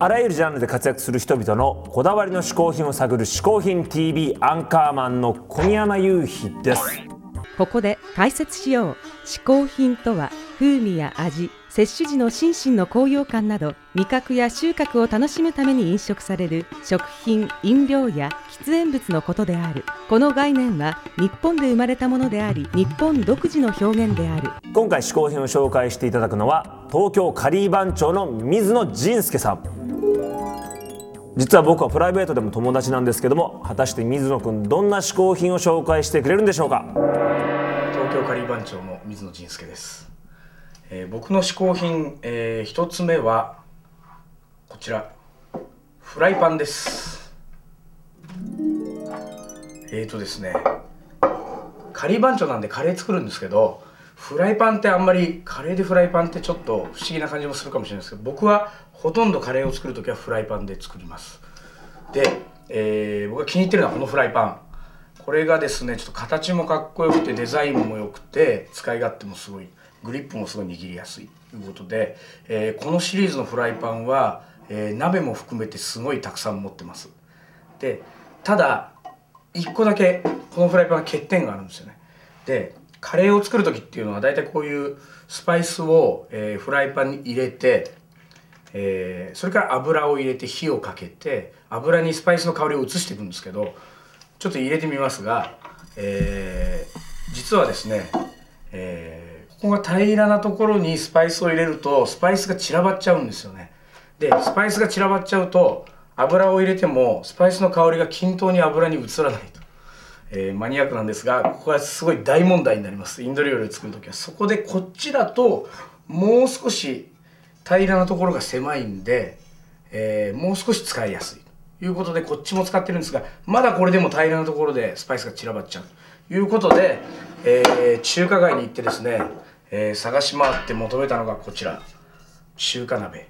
あらゆるジャンルで活躍する人々のこだわりの嗜好品を探る嗜好品 TV アンカーマンの小宮山雄飛です。ここで解説しよう。嗜好品とは風味や味摂取時の心身の高揚感など味覚や収穫を楽しむために飲食される食品飲料や喫煙物のことである。この概念は日本で生まれたものであり日本独自の表現である。今回嗜好品を紹介していただくのは東京カリー番長の水野仁介さん実は僕はプライベートでも友達なんですけども果たして水野くんどんな嗜好品を紹介してくれるんでしょうか？東京カリー番長の水野仁介です、えー僕の嗜好品、えー一つ目はこちら。フライパンです。えーとですねカリー番長なんでカレー作るんですけどフライパンってあんまりカレーでフライパンってちょっと不思議な感じもするかもしれないですけど僕はほとんどカレーを作る時はフライパンで作ります。で、えー僕が気に入ってるのはこのフライパン。これがですねちょっと形もかっこよくてデザインも良くて使い勝手もすごいグリップもすごい握りやすい。ということで、えーこのシリーズのフライパンは、えー鍋も含めてすごいたくさん持ってます。でただ1個だけこのフライパンは欠点があるんですよね。でカレーを作る時っていうのは大体こういうスパイスを、えーフライパンに入れてえーそれから油を入れて火をかけて油にスパイスの香りを移していくんですけどちょっと入れてみますが、えー実はですね、えーここが平らなところにスパイスを入れるとスパイスが散らばっちゃうんですよねでスパイスが散らばっちゃうと油を入れてもスパイスの香りが均等に油に移らないと。えーマニアックなんですがここはすごい大問題になります。インド料理を作る時は。そこでこっちだともう少し平らなところが狭いんで、えーもう少し使いやすい。ということでこっちも使ってるんですがまだこれでも平らなところでスパイスが散らばっちゃう。ということで、えー中華街に行ってですね、え探し回って求めたのがこちら。中華鍋、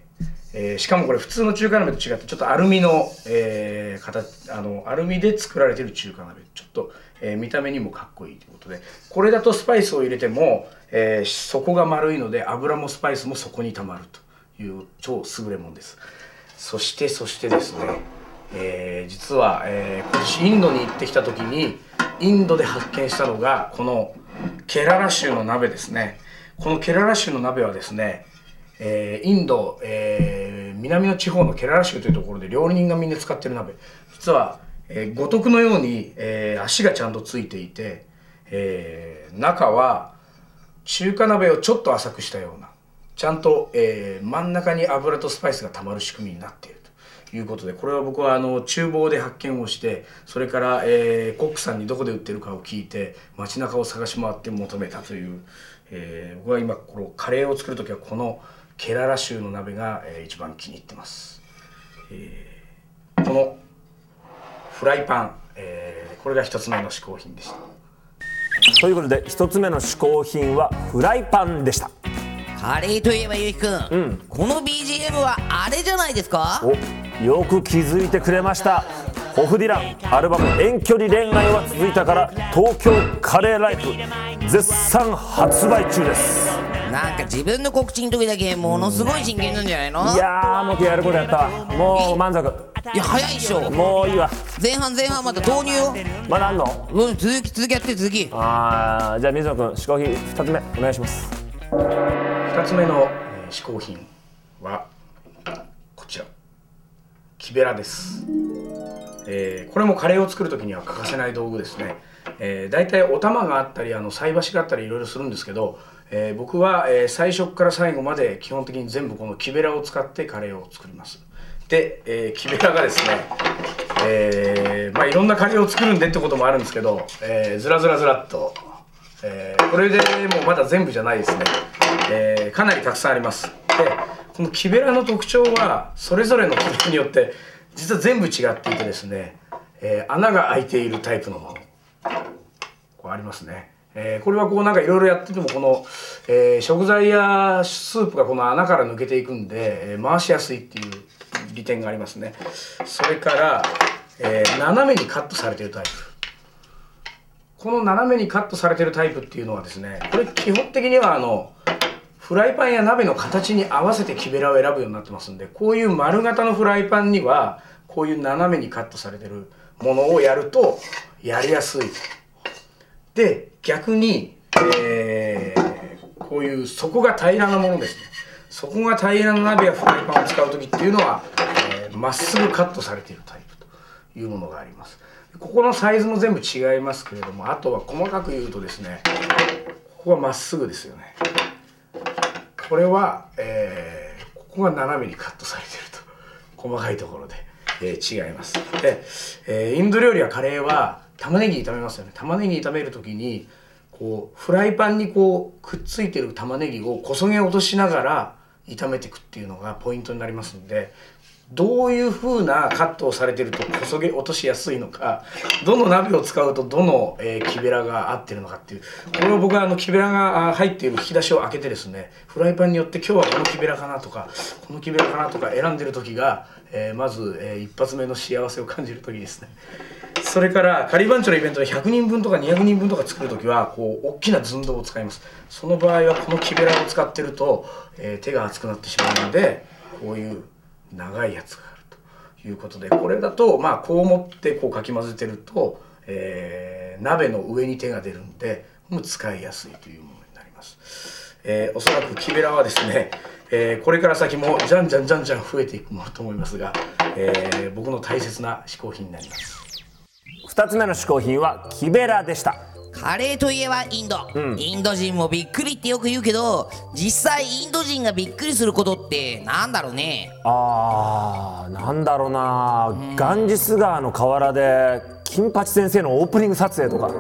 えーしかもこれ普通の中華鍋と違ってちょっとアルミの,、えー形あのアルミで作られてる中華鍋。ちょっと、えー見た目にもかっこいいということで。これだとスパイスを入れても、えー底が丸いので油もスパイスも底にたまるという超優れものです。そしてそしてですね、えー実は、えー今年インドに行ってきた時にインドで発見したのがこのケララ州の鍋ですね。このケララ州の鍋はですねえーインド、えー南の地方のケララ州というところで料理人がみんな使ってる鍋。実は、えー五徳のように、えー足がちゃんとついていて、えー中は中華鍋をちょっと浅くしたようなちゃんと、えー真ん中に油とスパイスがたまる仕組みになっていると。いうことでこれは僕はあの厨房で発見をしてそれから、えーコックさんにどこで売ってるかを聞いて街中を探し回って求めたという、えー僕は今このカレーを作る時はこのケララ州の鍋が、えー一番気に入ってます、えーこのフライパン、えーこれが一つ目の嗜好品でした。ということで一つ目の嗜好品はフライパンでした。カレーといえばゆうきくん、この BGM はあれじゃないですか？およく気づいてくれましたホフディランアルバム「遠距離恋愛は続いた」から「東京カレーライフ」絶賛発売中です。なんか自分の告知の時だけものすごい真剣なんじゃないの？いやーもうやることやった。わもう満足。いや早いっしょ。もういいわ。前半前半また投入よ。まだあんの？うん続き続きやって続き。あーじゃあ水野君嗜好品2つ目お願いします。2つ目の、えー嗜好品は木べらです、えーこれもカレーを作る時には欠かせない道具ですね、えー、大体お玉があったりあの菜箸があったりいろいろするんですけど、えー僕は、えー最初から最後まで基本的に全部この木べらを使ってカレーを作ります。で、え木べらがですねえまあいろんなカレーを作るんでってこともあるんですけど、えーずらずらずらっとえこれでもうまだ全部じゃないですね、えかなりたくさんあります。この木べらの特徴はそれぞれの木べらによって実は全部違っていてですね、えー穴が開いているタイプのもの。こうありますね、えーこれはこうなんかいろいろやっててもこの、えー食材やスープがこの穴から抜けていくんで、えー回しやすいっていう利点がありますね。それから、えー斜めにカットされてるタイプ。この斜めにカットされてるタイプっていうのはですねこれ基本的にはあのフライパンや鍋の形に合わせて木べらを選ぶようになってますんでこういう丸型のフライパンにはこういう斜めにカットされてるものをやるとやりやすい。で逆に、えー、こういう底が平らなものですね。底が平らな鍋やフライパンを使う時っていうのはえーま、っすぐカットされているタイプというものがあります。ここのサイズも全部違いますけれどもあとは細かく言うとですねここはまっすぐですよね。これは、えーここが斜めにカットされてると。細かいところで、えー違います。で、えーインド料理やカレーは玉ねぎ炒めますよね。玉ねぎ炒める時にこうフライパンにこうくっついてる玉ねぎをこそげ落としながら炒めていくっていうのがポイントになりますんでどういう風なカットをされてるとこそげ落としやすいのかどの鍋を使うとどの、えー木べらが合ってるのかっていうこれを僕はあの木べらが入っている引き出しを開けてですねフライパンによって今日はこの木べらかなとかこの木べらかなとか選んでる時が、えーまず、えー一発目の幸せを感じる時ですね。それから仮番長のイベントで100人分とか200人分とか作る時はこう大きな寸胴を使いますその場合はこの木べらを使ってると、えー手が熱くなってしまうのでこういう長いやつがあるということでこれだとまあこう持ってこうかき混ぜてると、えー鍋の上に手が出るんでもう使いやすいというものになります、えーおそらく木べらはですね、えーこれから先もじゃんじゃんじゃんじゃん増えていくものと思いますが、えー僕の大切な嗜好品になります。2つ目の嗜好品は木べらでした。カレーといえばインド、インド人もびっくりってよく言うけど実際インド人がびっくりすることってなんだろうね。あーなんだろうな、ガンジス川の河原で金八先生のオープニング撮影とか。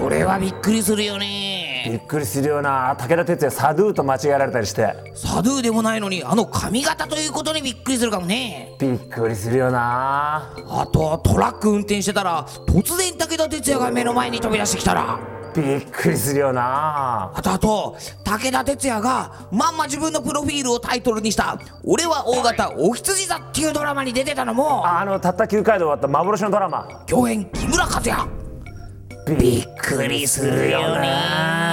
これはびっくりするよねびっくりするよな。武田鉄矢サドゥーと間違えられたりして。サドゥーでもないのにあの髪型ということにびっくりするかもね。びっくりするよな。あとトラック運転してたら突然武田鉄矢が目の前に飛び出してきたら。びっくりするよな。あとあと武田鉄矢がまんま自分のプロフィールをタイトルにした「俺は大型お羊座」っていうドラマに出てたのも。あのたった9回で終わった幻のドラマ共演木村和也びっくりするよな